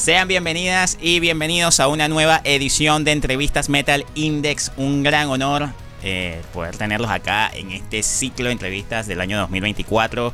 Sean bienvenidas y bienvenidos a una nueva edición de Entrevistas Metal Index. Un gran honor eh, poder tenerlos acá en este ciclo de entrevistas del año 2024.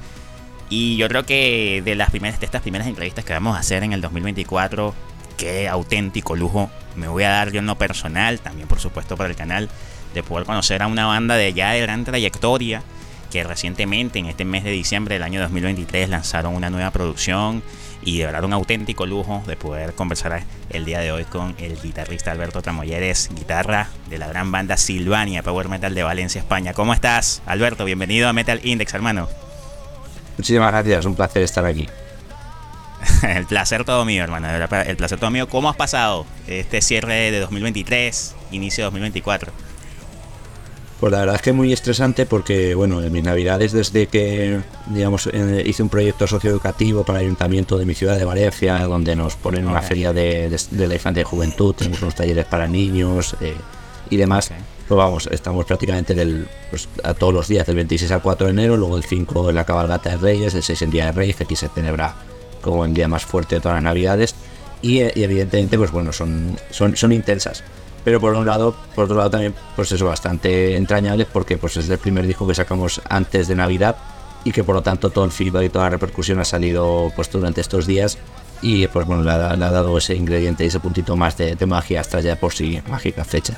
Y yo creo que de las primeras de estas primeras entrevistas que vamos a hacer en el 2024, qué auténtico lujo me voy a dar yo en lo personal, también por supuesto para el canal, de poder conocer a una banda de ya de gran trayectoria que recientemente en este mes de diciembre del año 2023 lanzaron una nueva producción y de verdad un auténtico lujo de poder conversar el día de hoy con el guitarrista Alberto Tramoyeres, guitarra de la gran banda Silvania Power Metal de Valencia, España. ¿Cómo estás, Alberto? Bienvenido a Metal Index, hermano. Muchísimas gracias, un placer estar aquí. el placer todo mío, hermano. El placer todo mío. ¿Cómo has pasado este cierre de 2023, inicio de 2024? Pues la verdad es que es muy estresante porque, bueno, en mis navidades desde que, digamos, hice un proyecto socioeducativo para el ayuntamiento de mi ciudad de Valencia, donde nos ponen una feria de, la infancia y juventud, tenemos unos talleres para niños eh, y demás. Pues vamos, estamos prácticamente del, pues, a todos los días, del 26 al 4 de enero, luego el 5 en la cabalgata de Reyes, el 6 en Día de Reyes, que aquí se celebra como el día más fuerte de todas las navidades. Y, y evidentemente, pues bueno, son, son, son intensas pero por un lado, por otro lado también, pues eso, bastante entrañable porque pues es el primer disco que sacamos antes de Navidad y que por lo tanto todo el feedback y toda la repercusión ha salido pues durante estos días y pues bueno, le ha, dado ese ingrediente y ese puntito más de, magia hasta ya por sí mágica fecha.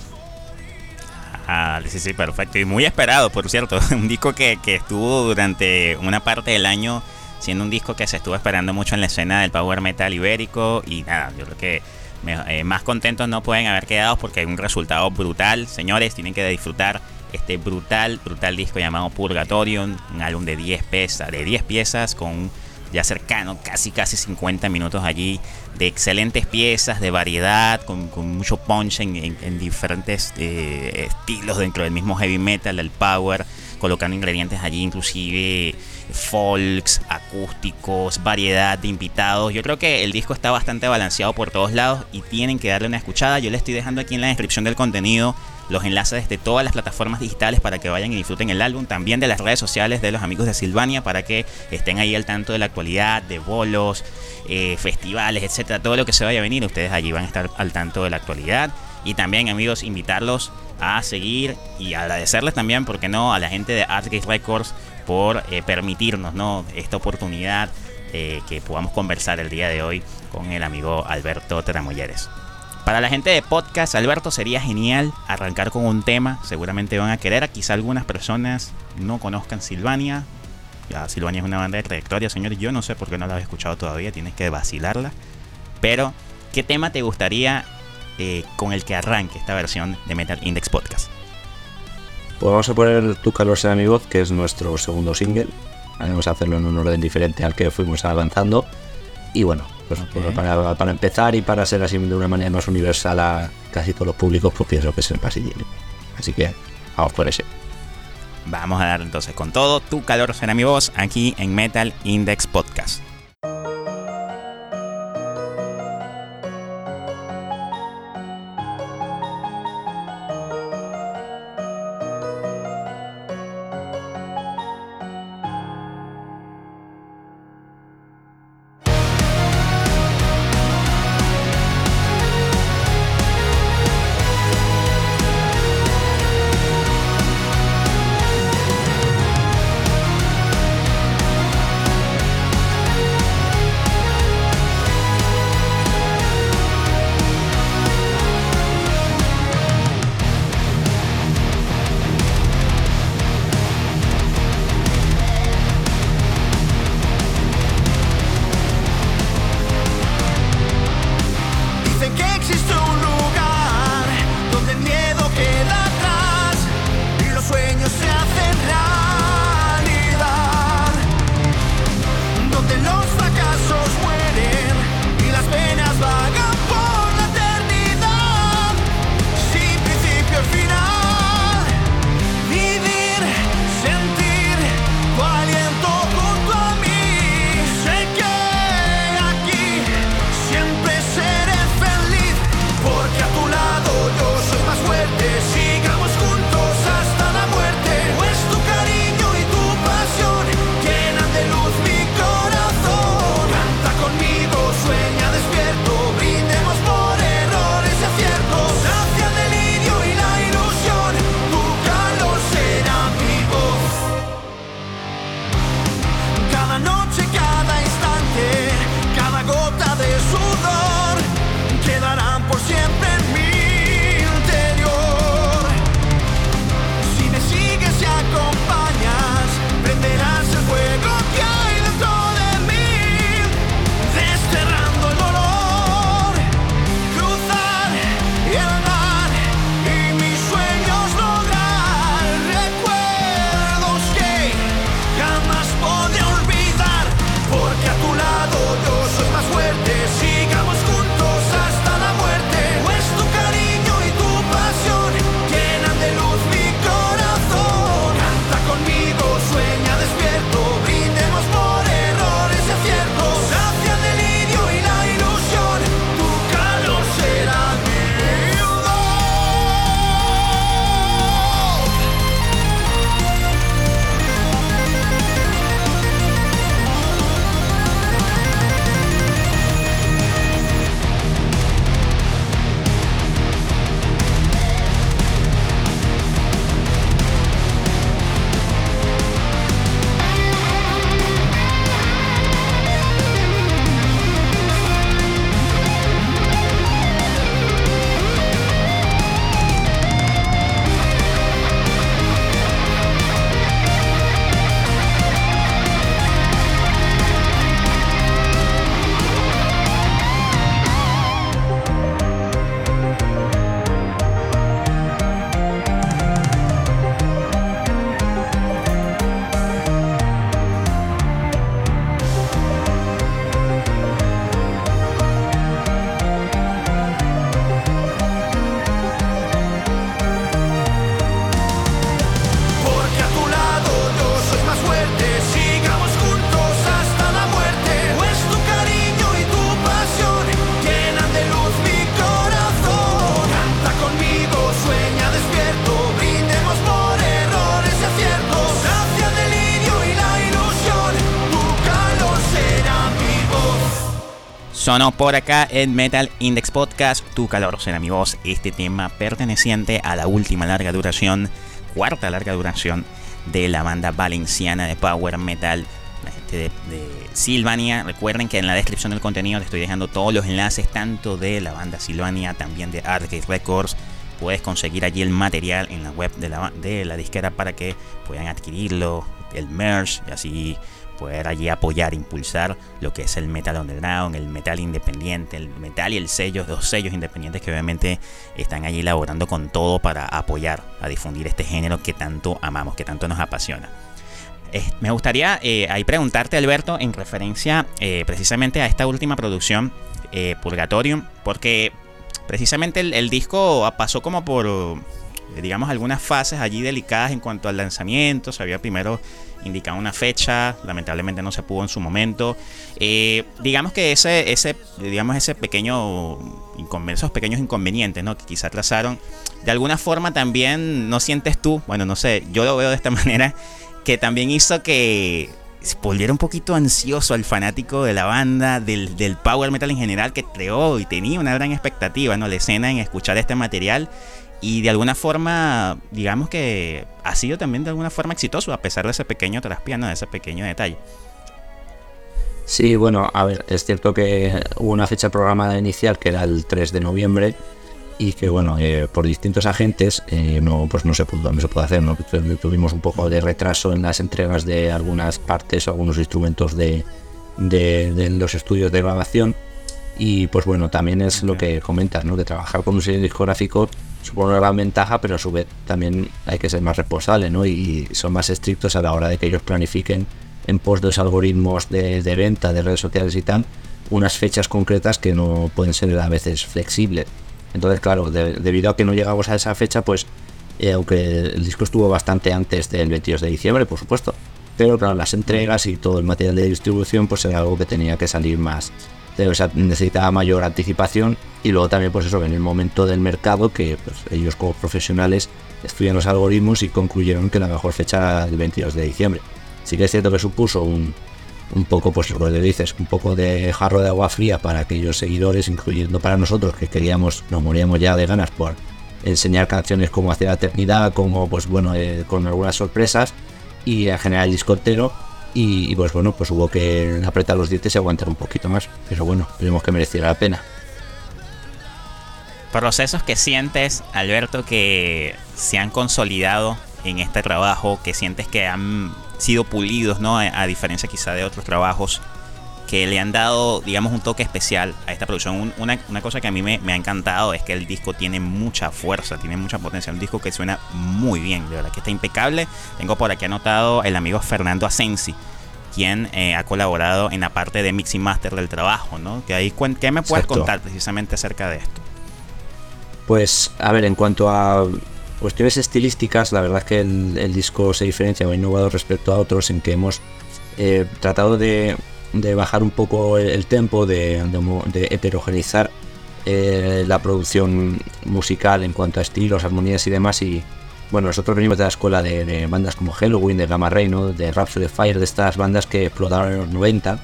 Ah, sí, sí, perfecto. Y muy esperado, por cierto. Un disco que, que estuvo durante una parte del año siendo un disco que se estuvo esperando mucho en la escena del power metal ibérico y nada, yo creo que eh, más contentos no pueden haber quedado porque hay un resultado brutal. Señores, tienen que disfrutar este brutal, brutal disco llamado Purgatorium, un álbum de 10 piezas, de 10 piezas con ya cercano, casi casi 50 minutos allí, de excelentes piezas, de variedad, con, mucho punch en, diferentes eh, estilos dentro del mismo heavy metal, del power, colocando ingredientes allí, inclusive folks, acústicos, variedad de invitados. Yo creo que el disco está bastante balanceado por todos lados y tienen que darle una escuchada. Yo le estoy dejando aquí en la descripción del contenido los enlaces de todas las plataformas digitales para que vayan y disfruten el álbum, también de las redes sociales de los amigos de Silvania para que estén ahí al tanto de la actualidad, de bolos, eh, festivales, etcétera, todo lo que se vaya a venir, ustedes allí van a estar al tanto de la actualidad. Y también amigos, invitarlos a seguir y agradecerles también, porque no, a la gente de Artgate Records por eh, permitirnos ¿no? esta oportunidad eh, que podamos conversar el día de hoy con el amigo Alberto Tramoyeres. Para la gente de podcast, Alberto, sería genial arrancar con un tema. Seguramente van a querer. Quizá algunas personas no conozcan Silvania. Ya, Silvania es una banda de trayectoria, señores. Yo no sé por qué no la he escuchado todavía. Tienes que vacilarla. Pero, ¿qué tema te gustaría eh, con el que arranque esta versión de Metal Index Podcast? Pues vamos a poner Tu calor será mi voz, que es nuestro segundo single. Vamos a hacerlo en un orden diferente al que fuimos avanzando. Y bueno, pues, para, empezar y para ser así de una manera más universal a casi todos los públicos, pues pienso que es el pasillín. Así que vamos por ese. Vamos a dar entonces con todo. Tu calor será mi voz aquí en Metal Index Podcast. Sonó por acá en Metal Index Podcast, Tu calor será mi voz, este tema perteneciente a la última larga duración, cuarta larga duración de la banda valenciana de Power Metal, la gente de, Silvania. Recuerden que en la descripción del contenido les estoy dejando todos los enlaces, tanto de la banda Silvania, también de Arcade Records. Puedes conseguir allí el material en la web de la, de la disquera para que puedan adquirirlo, el merch y así poder allí apoyar, impulsar lo que es el metal underground, el metal independiente, el metal y el sello, dos sellos independientes que obviamente están allí elaborando con todo para apoyar a difundir este género que tanto amamos, que tanto nos apasiona. me gustaría eh, ahí preguntarte, Alberto, en referencia eh, precisamente a esta última producción, eh, Purgatorium, porque precisamente el disco pasó como por digamos, algunas fases allí delicadas en cuanto al lanzamiento. Se había primero indicaba una fecha, lamentablemente no se pudo en su momento. Eh, digamos que ese, ese, digamos ese pequeño esos pequeños inconvenientes, ¿no? Que quizá trazaron. De alguna forma también, ¿no sientes tú? Bueno, no sé, yo lo veo de esta manera, que también hizo que volviera un poquito ansioso al fanático de la banda, del, del, power metal en general, que creó y tenía una gran expectativa, ¿no? La escena en escuchar este material y de alguna forma, digamos que ha sido también de alguna forma exitoso, a pesar de ese pequeño traspiano, de ese pequeño detalle. Sí, bueno, a ver, es cierto que hubo una fecha programada inicial que era el 3 de noviembre y que, bueno, eh, por distintos agentes eh, no, pues no se pudo, no se pudo hacer, ¿no? Tuvimos un poco de retraso en las entregas de algunas partes o algunos instrumentos de, de los estudios de grabación y pues bueno, también es lo que comentas, ¿no? Que trabajar con un sello discográfico supone una gran ventaja, pero a su vez también hay que ser más responsable, ¿no? Y son más estrictos a la hora de que ellos planifiquen en pos de los algoritmos de, venta, de redes sociales y tal, unas fechas concretas que no pueden ser a veces flexibles. Entonces, claro, debido a que no llegamos a esa fecha, pues, eh, aunque el disco estuvo bastante antes del 22 de diciembre, por supuesto, pero claro, las entregas y todo el material de distribución, pues era algo que tenía que salir más, necesitaba mayor anticipación y luego también pues eso en el momento del mercado que pues, ellos como profesionales estudian los algoritmos y concluyeron que la mejor fecha era el 22 de diciembre. Sí que es cierto que supuso un, un poco pues lo que dices un poco de jarro de agua fría para aquellos seguidores incluyendo para nosotros que queríamos nos moríamos ya de ganas por enseñar canciones como hacia la eternidad como pues bueno eh, con algunas sorpresas y en general el disco y, pues bueno, pues hubo que apretar los dientes y aguantar un poquito más. Pero bueno, vemos que mereciera la pena. Procesos que sientes, Alberto, que se han consolidado en este trabajo, que sientes que han sido pulidos, ¿no? A, diferencia quizá de otros trabajos que le han dado, digamos, un toque especial a esta producción. una, cosa que a mí me, me, ha encantado es que el disco tiene mucha fuerza, tiene mucha potencia. Un disco que suena muy bien, de verdad que está impecable. Tengo por aquí anotado el amigo Fernando Asensi, quien eh, ha colaborado en la parte de mix y master del trabajo, ¿no? Que ahí, ¿Qué me puedes contar precisamente acerca de esto? Pues, a ver, en cuanto a cuestiones estilísticas, la verdad es que el, disco se diferencia o innovado respecto a otros en que hemos eh, tratado de de bajar un poco el, tempo, de, heterogeneizar eh, la producción musical en cuanto a estilos, armonías y demás. Y bueno, nosotros venimos de la escuela de, bandas como Halloween, de Gamma Ray, de Rhapsody Fire, de estas bandas que explotaron en los 90.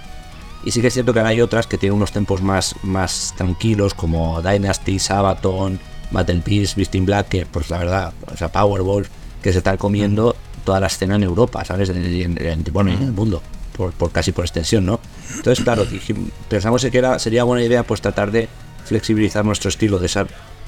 Y sí que es cierto que hay otras que tienen unos tempos más, más tranquilos, como Dynasty, Sabaton, Battle Peace, Beast in Black, que pues la verdad, o sea, Powerball, que se está comiendo toda la escena en Europa, ¿sabes? bueno, en el mundo por, casi por extensión, ¿no? Entonces, claro, pensamos que era, sería buena idea pues tratar de flexibilizar nuestro estilo de esa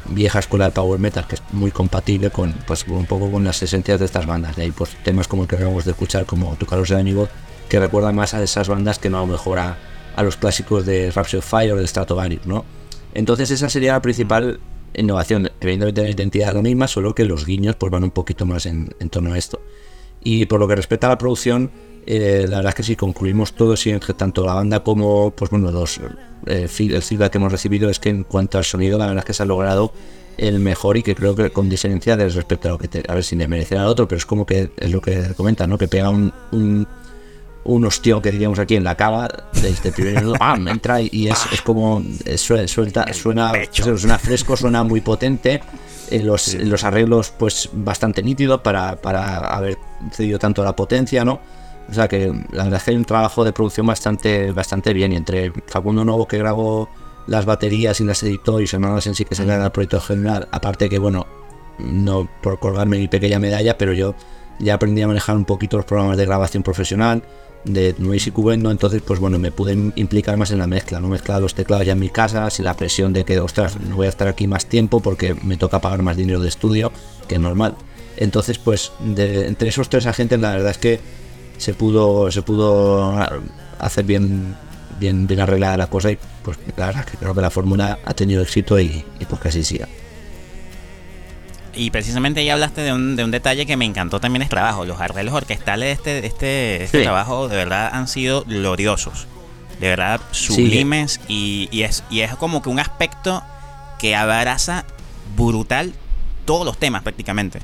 vieja escuela de power metal que es muy compatible con pues un poco con las esencias de estas bandas. De ahí pues temas como el que acabamos de escuchar, como Tu Carlos de Amigo, que recuerdan más a esas bandas que no a lo mejor a, los clásicos de Rhapsody of Fire o de Stratovarius, ¿no? Entonces esa sería la principal innovación. Evidentemente la identidad es la misma, solo que los guiños pues van un poquito más en torno a esto. Y por lo que respecta a la producción, eh, la verdad es que si concluimos todo, entre tanto la banda como pues bueno, los, eh, el feedback que hemos recibido es que en cuanto al sonido, la verdad es que se ha logrado el mejor y que creo que con diferencia respecto a lo que te, a ver si le merecerá al otro, pero es como que es lo que comenta, ¿no? Que pega un, un, un que diríamos aquí en la cava desde el primer ¡ah! entra y es, es como suelta, suena, suena fresco, suena muy potente. Eh, los, los arreglos pues bastante nítidos para, para haber cedido tanto la potencia, ¿no? O sea que la verdad es que hay un trabajo de producción bastante, bastante bien. Y entre Facundo Novo que grabó las baterías y las editó y Fernando en sí que se del proyecto general, aparte que bueno, no por colgarme mi pequeña medalla, pero yo ya aprendí a manejar un poquito los programas de grabación profesional de Noise y Cubendo, entonces pues bueno, me pude implicar más en la mezcla, no mezclar los teclados ya en mi casa, sin la presión de que, ostras, no voy a estar aquí más tiempo porque me toca pagar más dinero de estudio que normal. Entonces, pues de, entre esos tres agentes la verdad es que se pudo se pudo hacer bien bien bien arreglada la cosa y pues la verdad que creo que la fórmula ha tenido éxito y, y pues que así siga. Y precisamente ya hablaste de un, de un detalle que me encantó también el trabajo. Los arreglos orquestales de este, este, este trabajo de verdad han sido gloriosos. De verdad sublimes y, y, es, y es como que un aspecto que abraza brutal todos los temas prácticamente.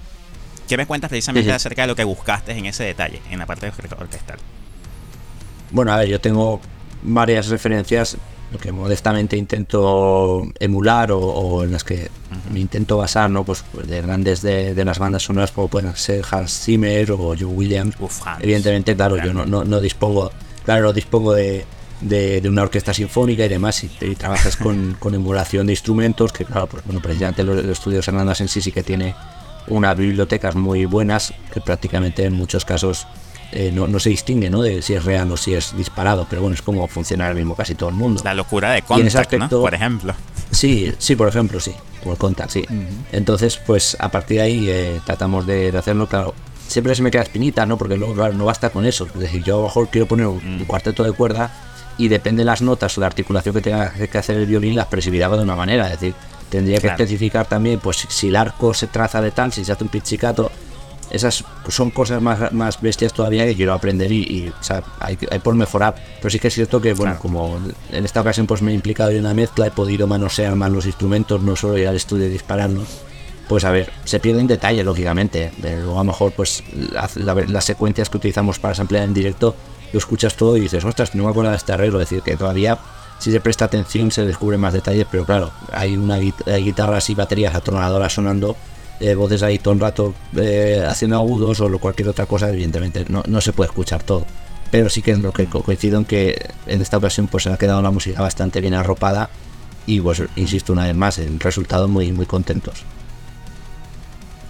¿Qué me cuentas precisamente acerca de lo que buscaste en ese detalle, en la parte de orquestal? Bueno, a ver, yo tengo varias referencias lo que modestamente intento emular o, en las que me intento basar, ¿no? Pues, pues de grandes de, las bandas sonoras como pueden ser Hans Zimmer o Joe Williams. Evidentemente, claro, yo no, no, dispongo, claro, no dispongo de, de, una orquesta sinfónica y demás, y, trabajas con, con, emulación de instrumentos, que claro, pues bueno, precisamente los, estudios Hernández en sí sí que tiene unas bibliotecas muy buenas, que prácticamente en muchos casos eh, no, se distingue ¿no? de si es real o si es disparado, pero bueno, es como funciona ahora mismo casi todo el mundo. La locura de Contact, ¿no? por ejemplo. Sí, sí, por ejemplo, sí, el Contact, sí. Entonces, pues a partir de ahí eh, tratamos de, hacerlo, claro. Siempre se me queda espinita, ¿no? Porque luego, claro, no basta con eso. Es decir, yo a lo mejor quiero poner un, mm. cuarteto de cuerda y depende de las notas o la articulación que tenga que hacer el violín, las percibirá de una manera. Es decir, tendría que especificar también, pues si el arco se traza de tal, si se hace un pizzicato, esas son cosas más, más bestias todavía que quiero aprender y, o sea, hay, hay, por mejorar. Pero sí que es cierto que, bueno, como en esta ocasión pues me he implicado en una mezcla, he podido manosear más los instrumentos, no solo ir al estudio y dispararlos. Pues a ver, se pierde en detalle, lógicamente. Luego a lo mejor, pues las secuencias que utilizamos para samplear en directo, lo escuchas todo y dices, ostras, no me acuerdo de este arreglo. Es decir, que todavía si se presta atención se descubre más detalles, pero claro, hay una guitarras y baterías atronadoras sonando eh, voces ahí todo un rato eh, haciendo agudos o cualquier otra cosa, evidentemente no, no, se puede escuchar todo. Pero sí que lo que coincido en que en esta ocasión pues se ha quedado la música bastante bien arropada y pues insisto una vez más, el resultado muy muy contentos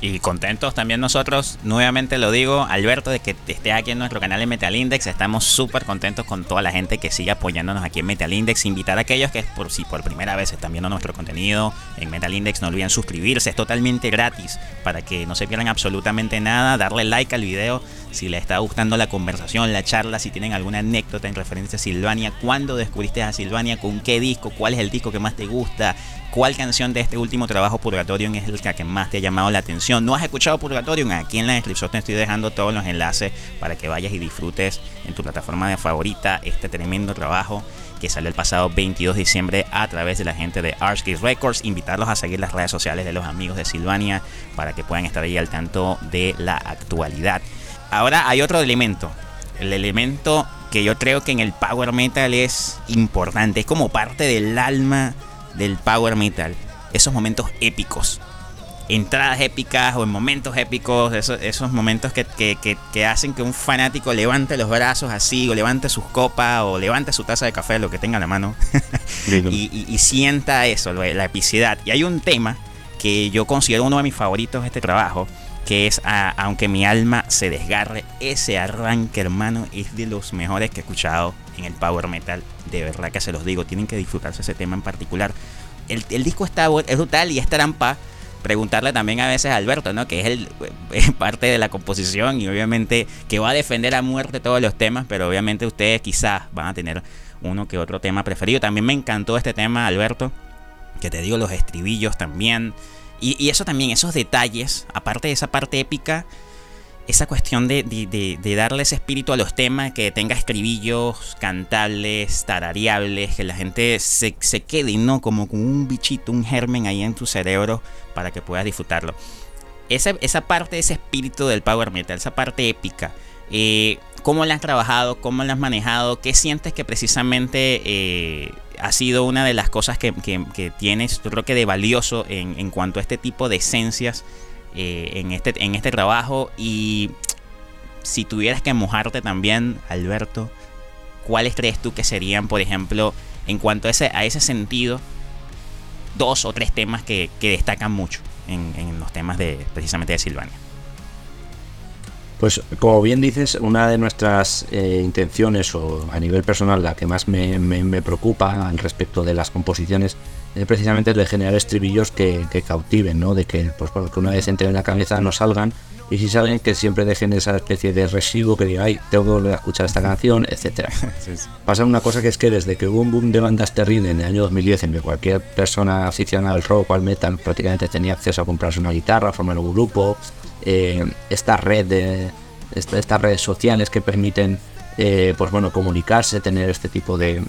y contentos también nosotros, nuevamente lo digo, Alberto, de que estés aquí en nuestro canal de Metal Index. Estamos súper contentos con toda la gente que sigue apoyándonos aquí en Metal Index. Invitar a aquellos que por si por primera vez están viendo nuestro contenido en Metal Index, no olviden suscribirse, es totalmente gratis para que no se pierdan absolutamente nada. Darle like al video si les está gustando la conversación, la charla, si tienen alguna anécdota en referencia a Silvania, cuándo descubriste a Silvania, con qué disco, cuál es el disco que más te gusta, cuál canción de este último trabajo Purgatorium es la que más te ha llamado la atención. ¿No has escuchado Purgatorium? Aquí en la descripción te estoy dejando todos los enlaces para que vayas y disfrutes en tu plataforma de favorita este tremendo trabajo que salió el pasado 22 de diciembre a través de la gente de Archgate Records. Invitarlos a seguir las redes sociales de los amigos de Silvania para que puedan estar ahí al tanto de la actualidad. Ahora hay otro elemento. El elemento que yo creo que en el power metal es importante. Es como parte del alma del power metal. Esos momentos épicos. Entradas épicas o en momentos épicos. Esos, momentos que, hacen que un fanático levante los brazos así. O levante sus copas. O levante su taza de café. Lo que tenga en la mano. y, sienta eso. La epicidad. Y hay un tema que yo considero uno de mis favoritos de este trabajo que es Aunque mi alma se desgarre. Ese arranque, hermano, es de los mejores que he escuchado en el power metal. De verdad que se los digo, tienen que disfrutarse ese tema en particular. El, disco está es brutal y es trampa. Preguntarle también a veces a Alberto, ¿no? Que es, el, parte de la composición y obviamente que va a defender a muerte todos los temas, pero obviamente ustedes quizás van a tener uno que otro tema preferido. También me encantó este tema, Alberto, que te digo los estribillos también. Y, eso también, esos detalles, aparte de esa parte épica, esa cuestión de, de, darle ese espíritu a los temas, que tenga escribillos cantables, tarareables, que la gente se, quede, ¿no? Como con un bichito, un germen ahí en tu cerebro para que puedas disfrutarlo. Esa, esa parte, ese espíritu del power metal, esa parte épica, eh, ¿cómo la has trabajado? ¿Cómo la has manejado? ¿Qué sientes que precisamente eh, ha sido una de las cosas que, tienes, yo creo que de valioso en, cuanto a este tipo de esencias eh, en, este, en este trabajo. Y si tuvieras que mojarte también, Alberto, ¿cuáles crees tú que serían, por ejemplo, en cuanto a ese, a ese sentido, dos o tres temas que, destacan mucho en, los temas de precisamente de Silvania? Pues como bien dices, una de nuestras eh, intenciones o a nivel personal la que más me, me, preocupa al respecto de las composiciones es precisamente de generar estribillos que, cautiven, ¿no? De que, pues, que una vez entren en la cabeza no salgan y si saben que siempre dejen esa especie de residuo que diga, ay, tengo que volver a escuchar esta canción, etcétera. Pasa una cosa que es que desde que hubo un boom de bandas terribles en el año 2010, en que cualquier persona aficionada al rock o al metal prácticamente tenía acceso a comprarse una guitarra, formar un grupo, eh, esta red de estas redes sociales que permiten eh, pues bueno comunicarse, tener este tipo de,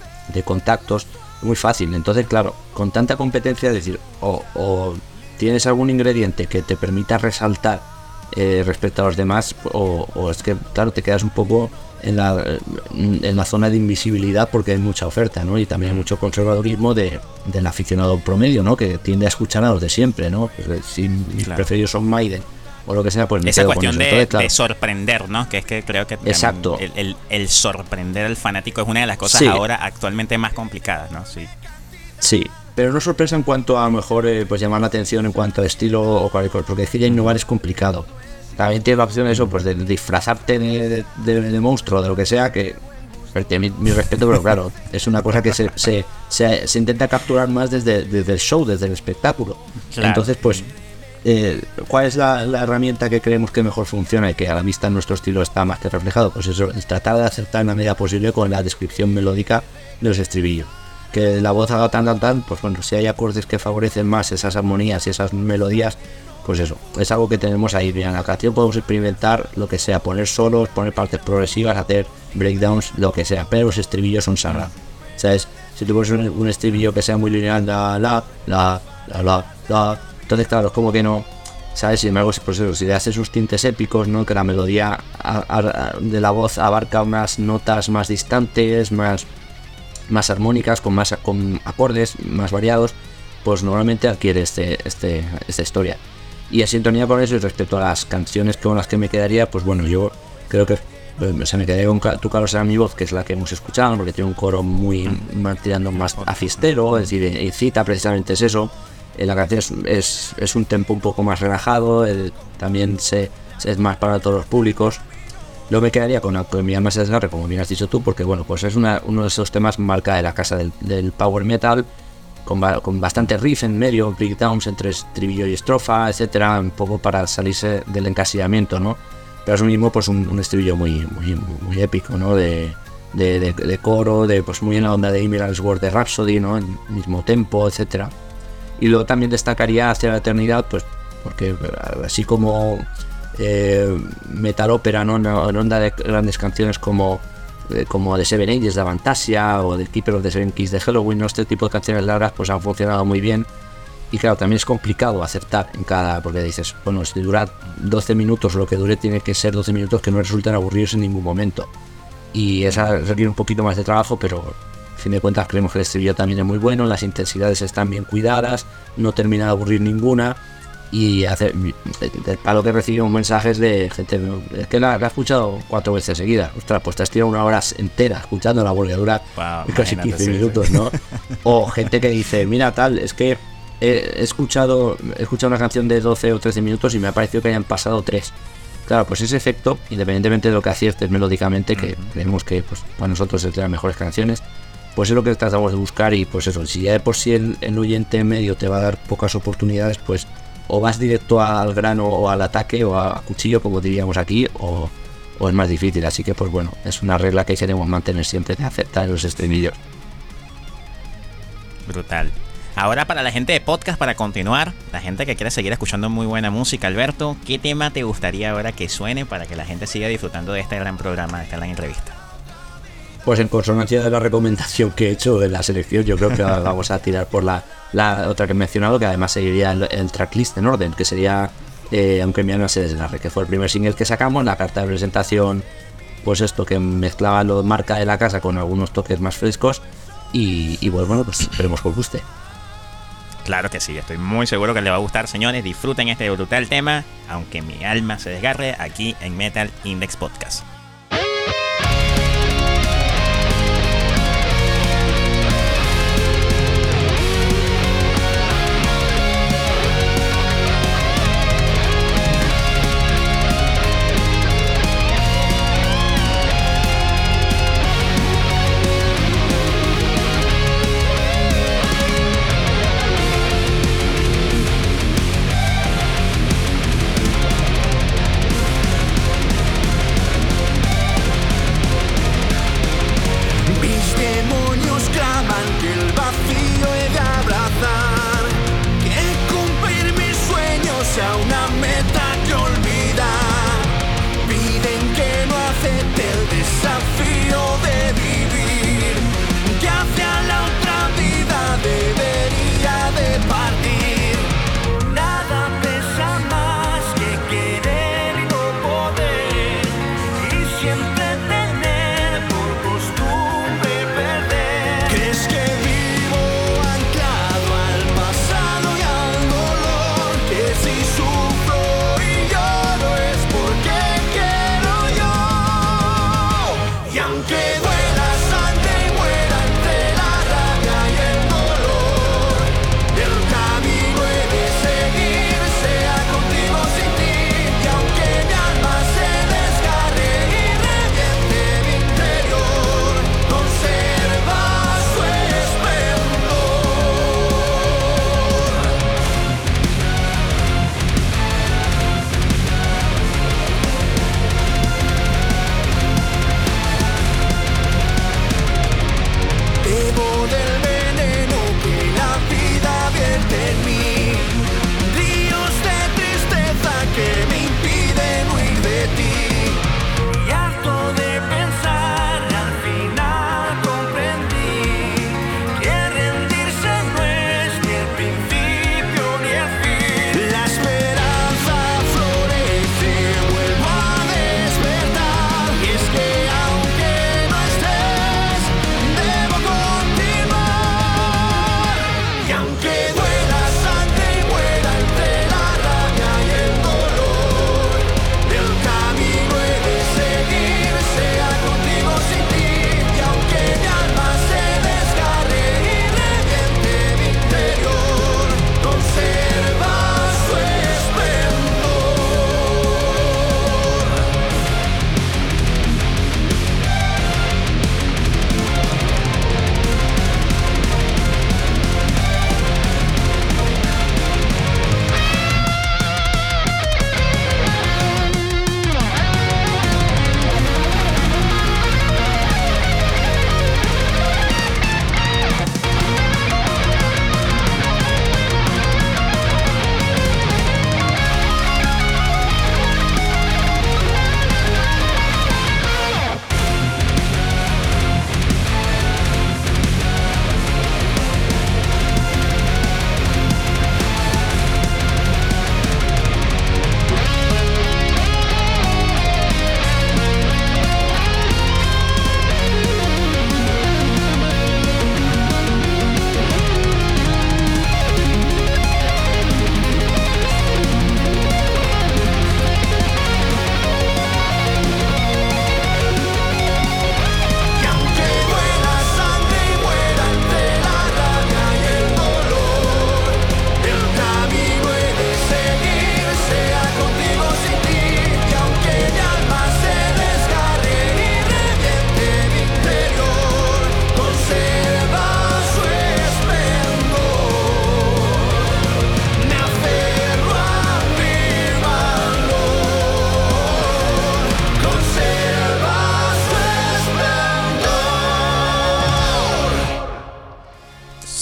contactos, muy fácil. Entonces, claro, con tanta competencia, decir, o tienes algún ingrediente que te permita resaltar eh, respecto a los demás, o, es que, claro, te quedas un poco en la, en la zona de invisibilidad porque hay mucha oferta, ¿no? Y también hay mucho conservadurismo de, del aficionado promedio, ¿no? Que tiende a escuchar a los de siempre, ¿no? Pues, si mis preferidos son Maiden o lo que sea, pues Esa cuestión de, sorprender, ¿no? Que es que creo que Exacto. El, el, sorprender al fanático es una de las cosas ahora actualmente más complicadas, ¿no? Sí. Sí, pero no sorpresa en cuanto a, lo mejor eh, pues llamar la atención en cuanto a estilo o cualquier cosa, porque que ya innovar es complicado. También tiene la opción de eso, pues de disfrazarte de, de, monstruo, de lo que sea, que mi, mi, respeto, pero claro, es una cosa que se, se, se, intenta capturar más desde, desde, el show, desde el espectáculo. Entonces, pues, eh, ¿cuál es la, herramienta que creemos que mejor funciona y que a la vista nuestro estilo está más que reflejado? Pues eso, es tratar de acertar en la medida posible con la descripción melódica de los estribillos. Que la voz haga tan tan tan, pues bueno, si hay acordes que favorecen más esas armonías y esas melodías, pues eso, es algo que tenemos ahí. En la canción podemos experimentar lo que sea, poner solos, poner partes progresivas, hacer breakdowns, lo que sea, pero los estribillos son sagrados. ¿Sabes? Si tú pones un, estribillo que sea muy lineal, la, la, la, la, la, entonces, claro, es como que no. ¿Sabes? Sin embargo, pues eso, si le haces sus tintes épicos, ¿no? Que la melodía de la voz abarca unas notas más distantes, más, más armónicas, con más con acordes más variados, pues normalmente adquiere este, este, esta historia. Y a sintonía con eso y respecto a las canciones con las que me quedaría, pues bueno, yo creo que eh, se me quedaría con Tu calor será mi voz, que es la que hemos escuchado, porque tiene un coro muy tirando más a fiestero, es decir, y cita precisamente es eso. Eh, la canción es, es, un tempo un poco más relajado, también se, es más para todos los públicos. Luego me quedaría con, con Mi alma se desgarre, como bien has dicho tú, porque bueno, pues es una, uno de esos temas marca de la casa del, del power metal con, bastante riff en medio, breakdowns entre estribillo y estrofa, etcétera, un poco para salirse del encasillamiento, ¿no? Pero es mismo pues un, estribillo muy, muy, muy épico, ¿no? De, de, coro, de pues muy en la onda de Emerald's World de Rhapsody, ¿no? En mismo tempo, etcétera. Y luego también destacaría hacia la eternidad, pues porque así como eh, metal ópera, ¿no? En onda de grandes canciones como eh, como de Seven Ages de Avantasia o de Keeper of the Seven Keys de Halloween, ¿no? este tipo de canciones largas pues han funcionado muy bien. Y claro, también es complicado aceptar en cada, porque dices, bueno, si dura 12 minutos, lo que dure tiene que ser 12 minutos que no resulten aburridos en ningún momento. Y esa requiere un poquito más de trabajo, pero fin de cuentas creemos que el estribillo también es muy bueno, las intensidades están bien cuidadas, no termina de aburrir ninguna y hace, a lo que recibimos mensajes de gente que la, ha escuchado cuatro veces seguidas. Ostras, pues te has tirado una hora entera escuchando la volvedura casi 15 minutos, ¿no? o gente que dice, mira tal, es que he escuchado, he escuchado una canción de 12 o 13 minutos y me ha parecido que hayan pasado 3. Claro, pues ese efecto, independientemente de lo que aciertes melódicamente, que creemos que pues, para nosotros es de las mejores canciones, pues es lo que tratamos de buscar y pues eso, si ya de por sí el, el oyente medio te va a dar pocas oportunidades, pues o vas directo al grano o al ataque o a cuchillo, como diríamos aquí, o, es más difícil. Así que, pues bueno, es una regla que queremos mantener siempre de aceptar los estremillos. Brutal. Ahora para la gente de podcast, para continuar, la gente que quiere seguir escuchando muy buena música, Alberto, ¿qué tema te gustaría ahora que suene para que la gente siga disfrutando de este gran programa, de esta gran entrevista? Pues en consonancia de la recomendación que he hecho en la selección, yo creo que vamos a tirar por la la otra que he mencionado, que además seguiría el, tracklist en orden, que sería eh, Aunque mi alma se desgarre, que fue el primer single que sacamos, la carta de presentación, pues esto que mezclaba lo marca de la casa con algunos toques más frescos. Y, bueno, pues esperemos que os guste. Claro que sí, estoy muy seguro que les va a gustar, señores. Disfruten este brutal tema, aunque mi alma se desgarre aquí en Metal Index Podcast.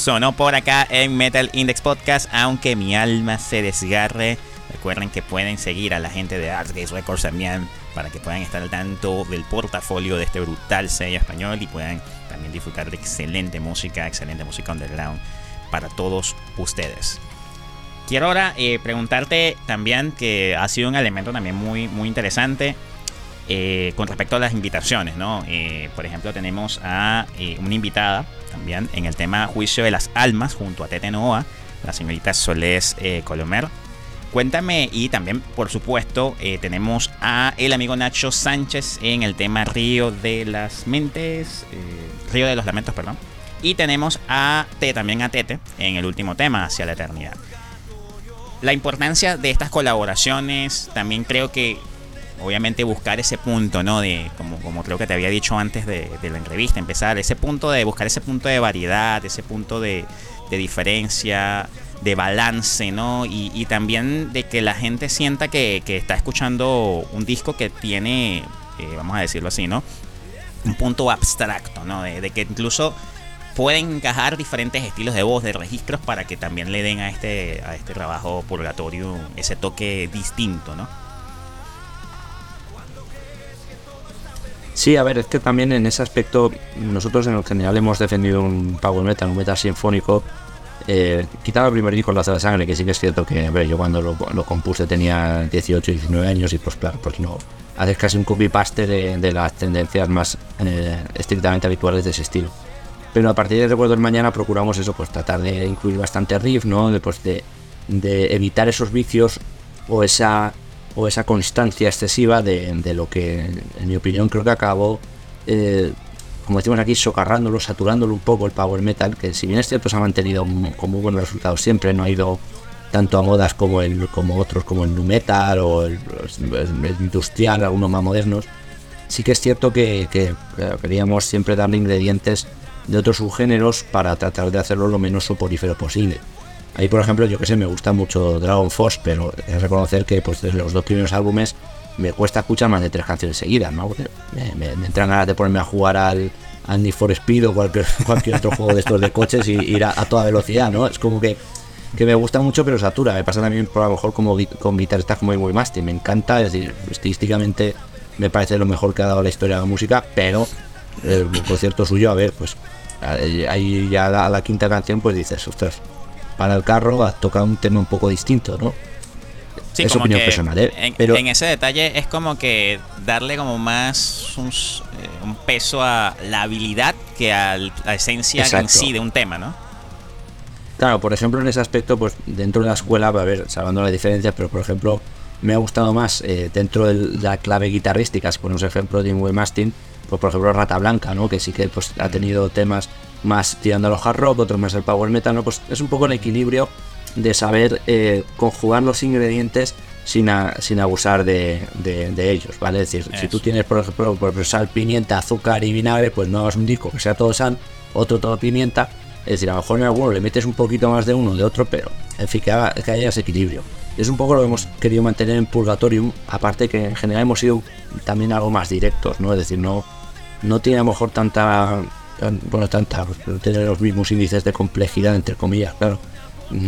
Sonó por acá en Metal Index Podcast, aunque mi alma se desgarre. Recuerden que pueden seguir a la gente de Artsgates Records también para que puedan estar al tanto del portafolio de este brutal sello español y puedan también disfrutar de excelente música, excelente música underground para todos ustedes. Quiero ahora eh, preguntarte también que ha sido un elemento también muy, muy interesante eh, con respecto a las invitaciones, ¿no? Eh, por ejemplo, tenemos a una invitada también en el tema Juicio de las Almas junto a Tete Noa la señorita Solés eh, Colomer. Cuéntame y también, por supuesto, eh, tenemos a el amigo Nacho Sánchez en el tema Río de las Mentes, eh, Río de los Lamentos, perdón. Y tenemos a T, también a Tete en el último tema, Hacia la Eternidad. La importancia de estas colaboraciones, también creo que obviamente buscar ese punto, ¿no? De, como, como creo que te había dicho antes de, la entrevista, empezar, ese punto de buscar ese punto de variedad, ese punto de, de diferencia, de balance, ¿no? Y, también de que la gente sienta que, está escuchando un disco que tiene, eh, vamos a decirlo así, ¿no? Un punto abstracto, ¿no? De, que incluso pueden encajar diferentes estilos de voz, de registros, para que también le den a este, a este trabajo purgatorio ese toque distinto, ¿no? Sí, a ver, es que también en ese aspecto nosotros en general hemos defendido un power metal, un metal sinfónico eh, quitaba el primer disco, Lazo de Sangre, que sí que es cierto que yo cuando lo, compuse tenía 18, 19 años y pues claro, pues no, haces casi un copy-paste de, las tendencias más eh, estrictamente habituales de ese estilo. Pero a partir de Recuerdo del Mañana procuramos eso, pues tratar de incluir bastante riff, ¿no? De, pues, de, evitar esos vicios o esa, o esa constancia excesiva de, lo que, en mi opinión, creo que acabó eh, como decimos aquí, socarrándolo, saturándolo un poco el power metal, que si bien es cierto se ha mantenido con muy buenos resultados siempre, no ha ido tanto a modas como el como otros como el nu metal o el, industrial, algunos más modernos. Sí que es cierto que, queríamos siempre darle ingredientes de otros subgéneros para tratar de hacerlo lo menos soporífero posible. Ahí, por ejemplo, yo que sé, me gusta mucho Dragon Force, pero es reconocer que pues, desde los dos primeros álbumes me cuesta escuchar más de tres canciones seguidas, me, entran ganas de ponerme a jugar al, al Need for Speed o cualquier, cualquier otro juego de estos de coches y ir a, toda velocidad, ¿no? Es como que, que, me gusta mucho pero satura. Me pasa también por a lo mejor como con guitarristas como muy Master. Me encanta, es decir, estilísticamente me parece lo mejor que ha dado la historia de la música, pero el concierto suyo, a ver, pues ahí ya a la, quinta canción pues dices, ostras, para el carro has tocado un tema un poco distinto, ¿no? Sí, es opinión personal, ¿eh? En, Pero, en ese detalle es como que darle como más un, eh, peso a la habilidad que a la esencia en sí de un tema, ¿no? Claro, por ejemplo, en ese aspecto, pues dentro de la escuela, a ver, salvando las diferencias, pero por ejemplo, me ha gustado más eh, dentro de la clave guitarrística, si ponemos ejemplo de Will Mastin, pues por ejemplo Rata Blanca, ¿no? Que sí que pues, ha tenido temas más tirando a los hard rock, otros más el power metal, ¿no? Pues es un poco el equilibrio de saber eh, conjugar los ingredientes sin, sin abusar de, ellos, ¿vale? Es decir, si tú tienes, por ejemplo, por sal, pimienta, azúcar y vinagre, pues no hagas un disco que sea todo sal, otro todo pimienta. Es decir, a lo mejor en alguno le metes un poquito más de uno, de otro, pero en fin, que, haya ese equilibrio. Es un poco lo que hemos querido mantener en Purgatorium, aparte que en general hemos sido también algo más directos, ¿no? Es decir, no, no tiene a lo mejor tanta, bueno, tanta, tiene los mismos índices de complejidad, entre comillas, claro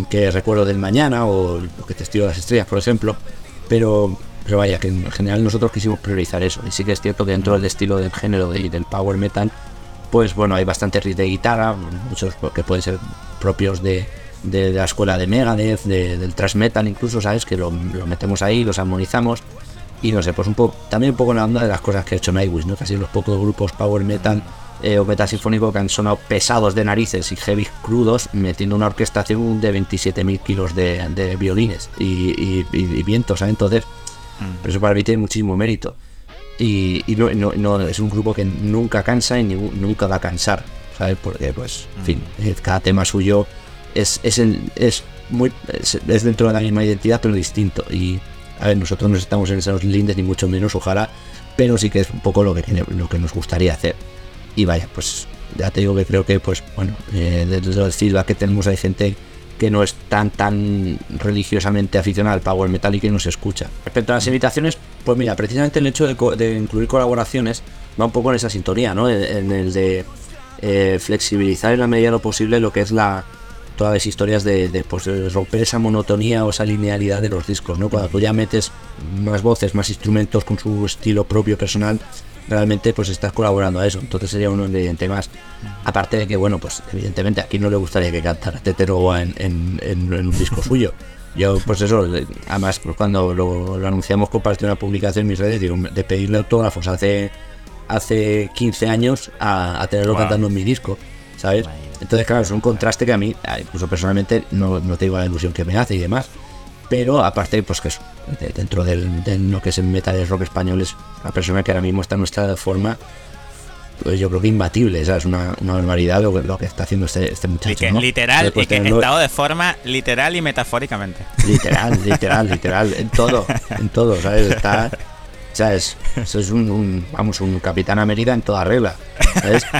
que recuerdo del mañana o lo que testigo de las estrellas, por ejemplo. Pero, pero vaya, que en general nosotros quisimos priorizar eso. Y sí que es cierto que dentro del estilo del género de, del power metal, pues bueno, hay bastantes riffs de guitarra, muchos que pueden ser propios de, de, la escuela de Megadeth, del thrash metal incluso, ¿sabes? Que lo, metemos ahí, los armonizamos. Y no sé, pues un poco, también un poco en la onda de las cosas que ha hecho Nightwish, ¿no? Casi los pocos grupos power metal eh, o metasinfónico que han sonado pesados de narices y heavy crudos, metiendo una orquestación de 27.000 kilos de, violines y, vientos, Entonces, mm. eso para mí tiene muchísimo mérito. Y, no, es un grupo que nunca cansa y nunca va a cansar, ¿sabes? Porque, pues, en fin, mm. eh, cada tema suyo es, es, es muy es, dentro de la misma identidad, pero distinto. Y, a ver, nosotros no estamos en esos lindes, ni mucho menos, ojalá, pero sí que es un poco lo que, lo que nos gustaría hacer. Y vaya, pues ya te digo que creo que, pues bueno, eh, desde el feedback que tenemos hay gente que no es tan tan religiosamente aficionada al power metal y que no se escucha. Respecto a las invitaciones, pues mira, precisamente el hecho de, incluir colaboraciones va un poco en esa sintonía, ¿no? En, el de eh, flexibilizar en la medida de lo posible lo que es la todas las historias de, pues, de, romper esa monotonía o esa linealidad de los discos, ¿no? Cuando tú ya metes más voces, más instrumentos con su estilo propio personal, realmente pues estás colaborando a eso. Entonces sería un ingrediente más. Aparte de que, bueno, pues evidentemente aquí no le gustaría que cantara Tetero en, en, un disco suyo. Yo, pues eso, además, pues cuando lo, anunciamos, compartí una publicación en mis redes digo, de pedirle autógrafos hace, hace 15 años a, tenerlo cantando en mi disco, ¿sabes? Entonces, claro, es un contraste que a mí, incluso personalmente, no, no te digo la ilusión que me hace y demás. Pero aparte, pues que es, dentro del, de lo que es el metal rock español, es la persona que ahora mismo está en nuestra forma pues yo creo que imbatible, Es una, una barbaridad lo, que está haciendo este, este muchacho. Literal, y que estado de forma literal y metafóricamente. Literal, literal, literal, en todo, en todo, ¿sabes? Está, ¿sabes? Eso es un, vamos, un Capitán América en toda regla, ¿sabes?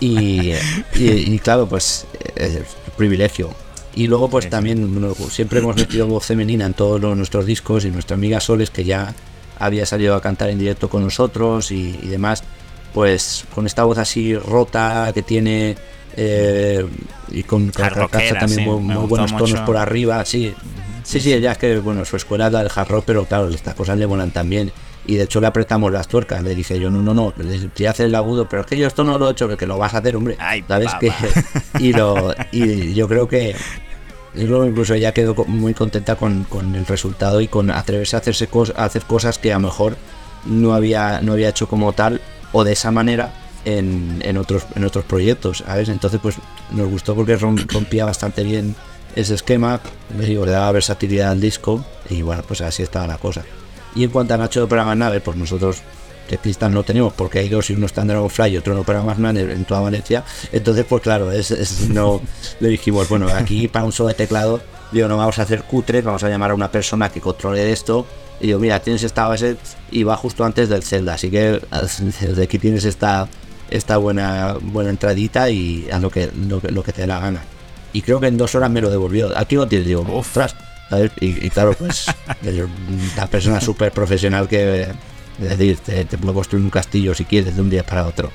Y, y, claro, pues es privilegio. Y luego, pues también siempre hemos metido voz femenina en todos nuestros discos y nuestra amiga Soles, que ya había salido a cantar en directo con nosotros y, y demás pues con esta voz así rota que tiene eh, y con, también muy, buenos tonos por arriba, sí. Sí, sí, ella es que, bueno, su escuela es la del hard rock, pero claro, estas cosas le molan también. Y de hecho le apretamos las tuercas. Le dije yo, no, no, no, si haces el agudo, pero es que yo esto no lo he hecho, porque lo vas a hacer, hombre. ¿Sabes? Que, y, lo, y yo creo que luego incluso ella quedó muy contenta con, con, el resultado y con atreverse a, hacerse a hacer cosas que a lo mejor no había, no había hecho como tal o de esa manera en, en, otros, en otros proyectos, ¿sabes? Entonces, pues nos gustó porque rompía bastante bien ese esquema, digo, le daba versatilidad al disco y bueno, pues así estaba la cosa. Y en cuanto a Nacho de Opera Nave, pues nosotros teclistas no tenemos porque hay dos y uno está en Dragonfly y otro en Opera Man en toda Valencia. Entonces, pues claro, es, no le dijimos, bueno, aquí para un solo de teclado, digo, no vamos a hacer cutres, vamos a llamar a una persona que controle esto y yo, mira, tienes esta base y va justo antes del Zelda, así que desde aquí tienes esta, esta buena, buena entradita y haz lo que, lo, que te dé la gana. Y creo que en dos horas me lo devolvió. Aquí no tienes, digo, ostras. Y, claro, pues, una persona súper profesional que, es decir, te, te puedo construir un castillo si quieres de un día para otro.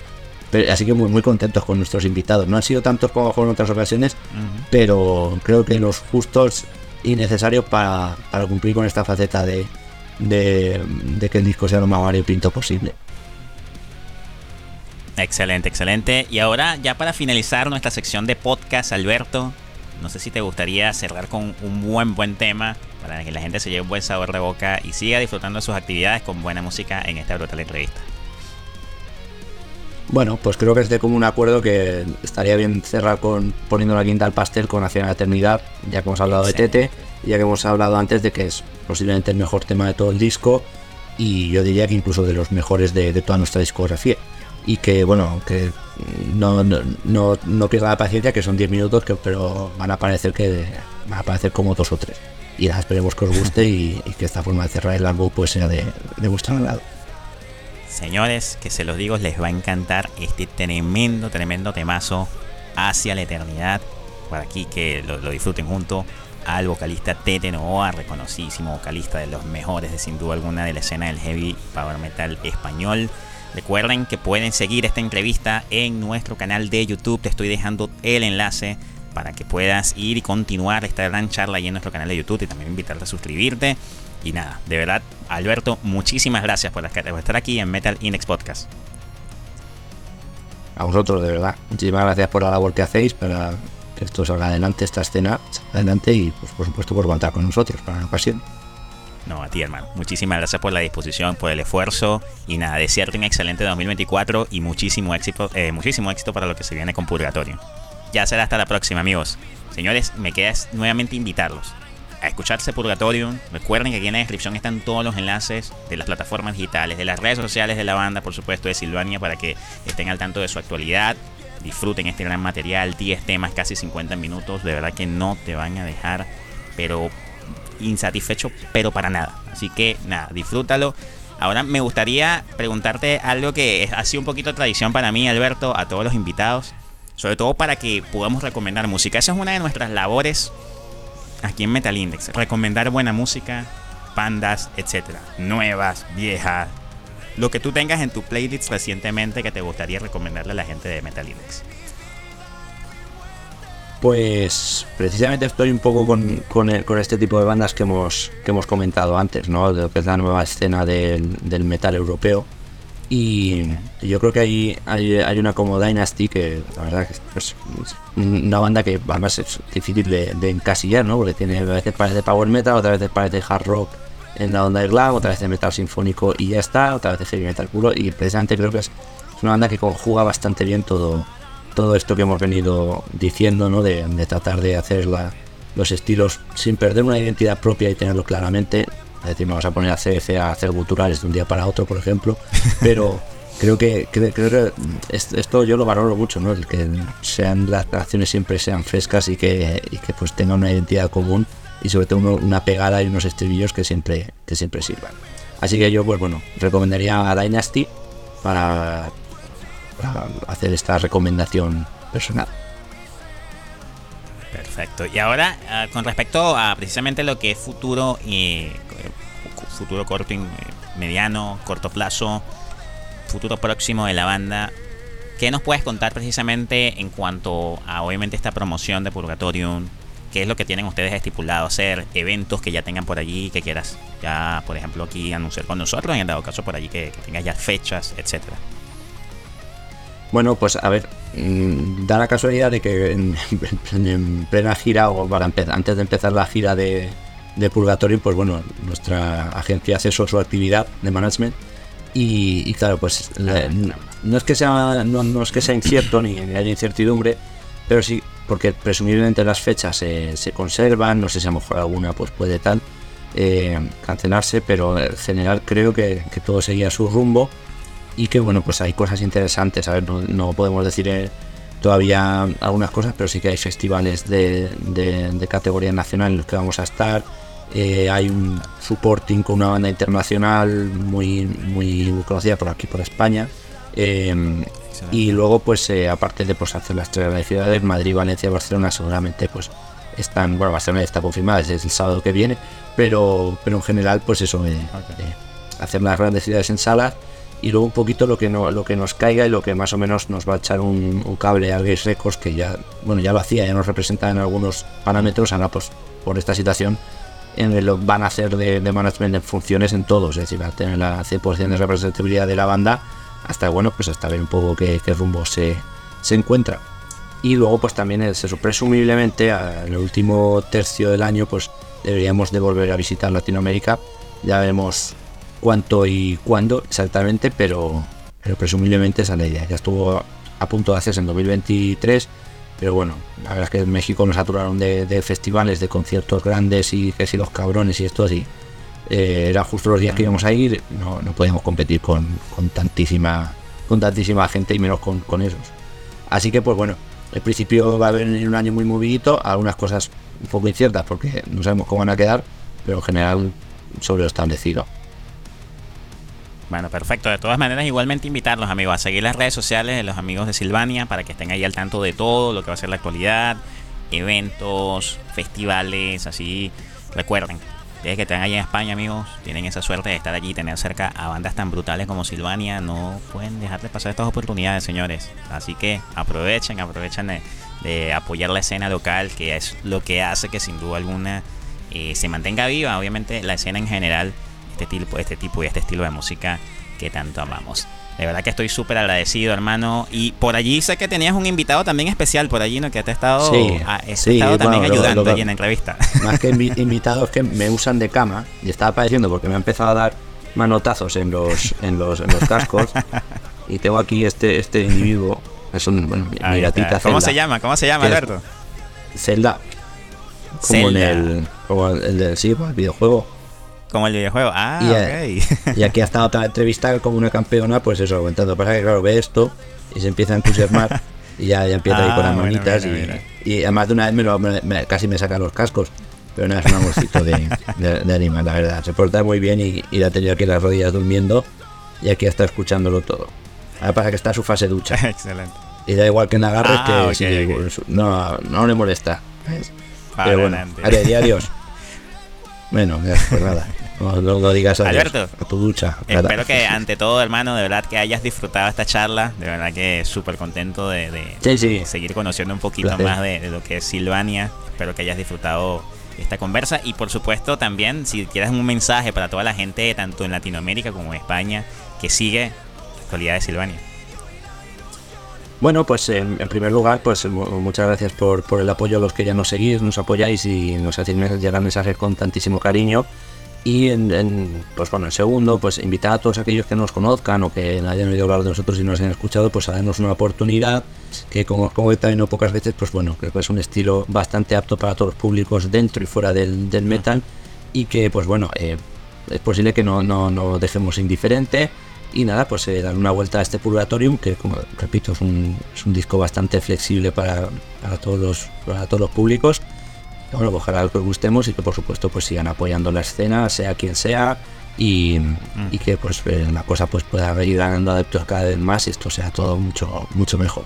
así que muy, muy contentos con nuestros invitados. No han sido tantos como en otras ocasiones, pero creo que los justos y necesarios para, para cumplir con esta faceta de, de, que el disco sea lo más variopinto posible. Excelente, excelente. Y ahora, ya para finalizar nuestra sección de podcast, Alberto, no sé si te gustaría cerrar con un buen, buen tema para que la gente se lleve un buen sabor de boca y siga disfrutando de sus actividades con buena música en esta brutal entrevista. Bueno, pues creo que es de común acuerdo que estaría bien cerrar con poniendo la quinta al pastel con Hacia la Eternidad, ya que hemos hablado de Tete, ya que hemos hablado antes de que es posiblemente el mejor tema de todo el disco y yo diría que incluso de los mejores de, toda nuestra discografía. Y que, bueno, que no, no, no, pierda la paciencia, que son 10 minutos, que, pero van a parecer que van a parecer como dos o tres. Y nada, esperemos que os guste y, que esta forma de cerrar el álbum pues sea de, de vuestro lado. Señores, que se los digo, les va a encantar este tremendo, tremendo temazo hacia la eternidad. Para aquí que lo, lo disfruten junto al vocalista Tete Novoa, reconocidísimo vocalista de los mejores de sin duda alguna de la escena del heavy power metal español. Recuerden que pueden seguir esta entrevista en nuestro canal de YouTube. Te estoy dejando el enlace para que puedas ir y continuar esta gran charla ahí en nuestro canal de YouTube y también invitarte a suscribirte. Y nada, de verdad, Alberto, muchísimas gracias por estar aquí en Metal Index Podcast. A vosotros, de verdad. Muchísimas gracias por la labor que hacéis para que esto salga adelante, esta escena adelante y pues, por supuesto por contar con nosotros para la ocasión. No, a ti hermano. Muchísimas gracias por la disposición, por el esfuerzo y nada, desearte un excelente 2024 y muchísimo éxito, eh, muchísimo éxito para lo que se viene con Purgatorio. Ya será hasta la próxima amigos. Señores, me queda nuevamente invitarlos a escucharse Purgatorio. Recuerden que aquí en la descripción están todos los enlaces de las plataformas digitales, de las redes sociales de la banda, por supuesto, de Silvania, para que estén al tanto de su actualidad, disfruten este gran material, 10 temas, casi 50 minutos, de verdad que no te van a dejar, pero insatisfecho, pero para nada. Así que nada, disfrútalo. Ahora me gustaría preguntarte algo que ha sido un poquito tradición para mí, Alberto, a todos los invitados, sobre todo para que podamos recomendar música. Esa es una de nuestras labores aquí en Metal Index, recomendar buena música, bandas, etcétera, nuevas, viejas, lo que tú tengas en tu playlist recientemente que te gustaría recomendarle a la gente de Metal Index. Pues precisamente estoy un poco con, con, este tipo de bandas que hemos, que hemos comentado antes, ¿no? De lo que es la nueva escena del, del metal europeo. Y yo creo que hay, hay, una como Dynasty que la verdad que es una banda que además es difícil de, de encasillar, ¿no? Porque tiene a veces parece power metal, otras veces parece hard rock en la onda de glam, otra vez metal sinfónico y ya está, otra vez heavy metal puro y precisamente creo que es una banda que conjuga bastante bien todo, todo esto que hemos venido diciendo, ¿no? De, tratar de hacer los estilos sin perder una identidad propia y tenerlo claramente. Es decir, vamos a poner a CF a hacer culturales de un día para otro, por ejemplo, pero creo que, creo, que esto yo lo valoro mucho, ¿no? El que sean las canciones siempre sean frescas y que, y que pues tengan una identidad común y sobre todo una pegada y unos estribillos que siempre, que siempre sirvan. Así que yo, pues bueno, recomendaría a Dynasty para, hacer esta recomendación personal. Perfecto. Y ahora, ah, con respecto a precisamente lo que es futuro, y futuro corto, y mediano, corto plazo, futuro próximo de la banda, ¿qué nos puedes contar precisamente en cuanto a obviamente esta promoción de Purgatorium? ¿Qué es lo que tienen ustedes estipulado hacer? Eventos que ya tengan por allí, que quieras ya, por ejemplo, aquí anunciar con nosotros, en dado caso por allí que, tengas ya fechas, etcétera. Bueno, pues a ver, mm, da la casualidad de que en, plena gira o para antes de empezar la gira de, Purgatorio, pues bueno, nuestra agencia hace su actividad de management y, claro, pues no, es que sea no, es que sea incierto ni, haya incertidumbre, pero sí porque presumiblemente las fechas se conservan, no sé si a lo mejor alguna pues puede tal eh, cancelarse, pero en general creo que, todo seguía su rumbo y que bueno, pues hay cosas interesantes, a ver, no, podemos decir eh, todavía algunas cosas, pero sí que hay festivales de, de categoría nacional en los que vamos a estar. Eh, hay un supporting con una banda internacional muy, muy conocida por aquí, por España. Em, y luego, pues, eh, aparte de pues, hacer las tres grandes ciudades, Madrid, Valencia, Barcelona, seguramente, pues, están, bueno, Barcelona está confirmada desde el sábado que viene, pero, pero en general, pues eso, eh, hacer las grandes ciudades en salas y luego un poquito lo que no, lo que nos caiga y lo que más o menos nos va a echar un, cable a Gays Records que ya bueno ya lo hacía ya nos representa en algunos parámetros ahora pues por esta situación en van a hacer de, management en funciones en todos, es decir, va a tener la 100% de representatividad de la banda hasta bueno, pues hasta ver un poco qué, rumbo se, se, encuentra. Y luego pues también eso, presumiblemente en el último tercio del año pues deberíamos de volver a visitar Latinoamérica. Ya vemos cuánto y cuándo exactamente, pero, pero presumiblemente esa es la idea. Ya estuvo a punto de hacerse en 2023 pero bueno, la verdad es que en México nos saturaron de, festivales, de conciertos grandes y que si los cabrones y esto así. Eh, era justo los días que íbamos a ir, no, no podíamos competir con, tantísima con tantísima gente y menos con, esos. Así que pues bueno, el principio va a venir un año muy movidito, algunas cosas un poco inciertas porque no sabemos cómo van a quedar, pero en general sobre lo establecido. Bueno, perfecto. De todas maneras, igualmente invitarlos, amigos, a seguir las redes sociales de los amigos de Silvania para que estén ahí al tanto de todo lo que va a ser la actualidad, eventos, festivales, así. Recuerden, ustedes que están ahí en España, amigos, tienen esa suerte de estar allí y tener cerca a bandas tan brutales como Silvania. No pueden dejar de pasar estas oportunidades, señores. Así que aprovechen, aprovechen de, apoyar la escena local, que es lo que hace que sin duda alguna eh, se mantenga viva. Obviamente, la escena en general este tipo, este tipo y este estilo de música que tanto amamos. De verdad que estoy súper agradecido, hermano. Y por allí sé que tenías un invitado también especial por allí, ¿no? Que te ha estado, estado también ayudando allí en la entrevista. Más que invitados que me usan de cama y estaba padeciendo porque me ha empezado a dar manotazos en los, en los, en los cascos. y tengo aquí este, este individuo. Es un, bueno, mi gatita ¿Cómo se llama? ¿Cómo se llama, Alberto? Zelda. Como en el, como el, del sí, el videojuego. Como el videojuego. Ah, y, aquí ha estado otra entrevista como una campeona, pues eso, aguantando. Pasa que, claro, ve esto y se empieza a entusiasmar y ya, ya empieza a ir con las ah, manitas. y, además de una vez me casi me saca los cascos. Pero nada, es un amorcito de, de, animal, la verdad. Se porta muy bien y, y la ha tenido aquí en las rodillas durmiendo y aquí está escuchándolo todo. Ahora pasa que está su fase ducha. Excelente. Y da igual que en agarres ah, que No, no le molesta. Pero bueno, adiós. Bueno, pues nada. No, lo digas a, Alberto, a tu ducha. Espero que ante todo, hermano, de verdad que hayas disfrutado esta charla. De verdad que súper contento de, seguir conociendo un poquito más de, lo que es Silvania. Espero que hayas disfrutado esta conversa. Y por supuesto, también, si quieres un mensaje para toda la gente, tanto en Latinoamérica como en España, que sigue la actualidad de Silvania. Bueno, pues en, primer lugar, pues muchas gracias por, por, el apoyo a los que ya nos seguís, nos apoyáis y nos hacéis llegar mensajes con tantísimo cariño. Y en, pues bueno, en segundo, pues invitar a todos aquellos que nos conozcan o que hayan oído hablar de nosotros y nos hayan escuchado, pues a darnos una oportunidad que como, como también no pocas veces, pues bueno, creo que es un estilo bastante apto para todos los públicos dentro y fuera del, del metal y que pues bueno, eh, es posible que no, no, no, dejemos indiferente y nada, pues eh, dar una vuelta a este Purgatorium, que como repito, es un, es un disco bastante flexible para, para, todos los, para todos los públicos bueno, ojalá que os gustemos y que por supuesto pues sigan apoyando la escena, sea quien sea, y, mm. y que pues eh, la cosa pues pueda ir ganando adeptos cada vez más y esto sea todo mucho, mucho mejor.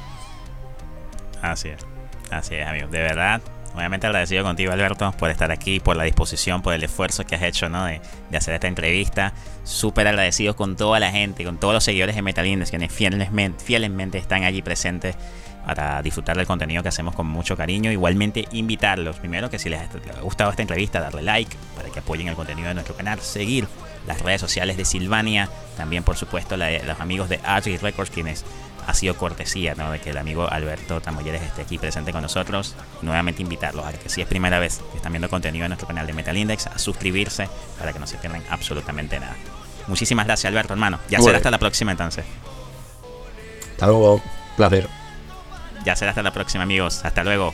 Así es, así es, amigos, de verdad. Obviamente agradecido contigo, Alberto, por estar aquí, por la disposición, por el esfuerzo que has hecho ¿no? de, hacer esta entrevista. Súper agradecido con toda la gente, con todos los seguidores de Metal Index, quienes fielmente, fielmente están allí presentes para disfrutar del contenido que hacemos con mucho cariño. Igualmente invitarlos, primero que si les ha gustado esta entrevista, darle like para que apoyen el contenido de nuestro canal, seguir las redes sociales de Silvania, también por supuesto la los amigos de Archie Records, quienes ha sido cortesía ¿no? de que el amigo Alberto Tamoyeres esté aquí presente con nosotros. Nuevamente invitarlos a que si es primera vez que están viendo contenido en nuestro canal de Metal Index, a suscribirse para que no se pierdan absolutamente nada. Muchísimas gracias Alberto, hermano. Ya será hasta la próxima entonces. Hasta luego. Placer. Ya será hasta la próxima, amigos. Hasta luego.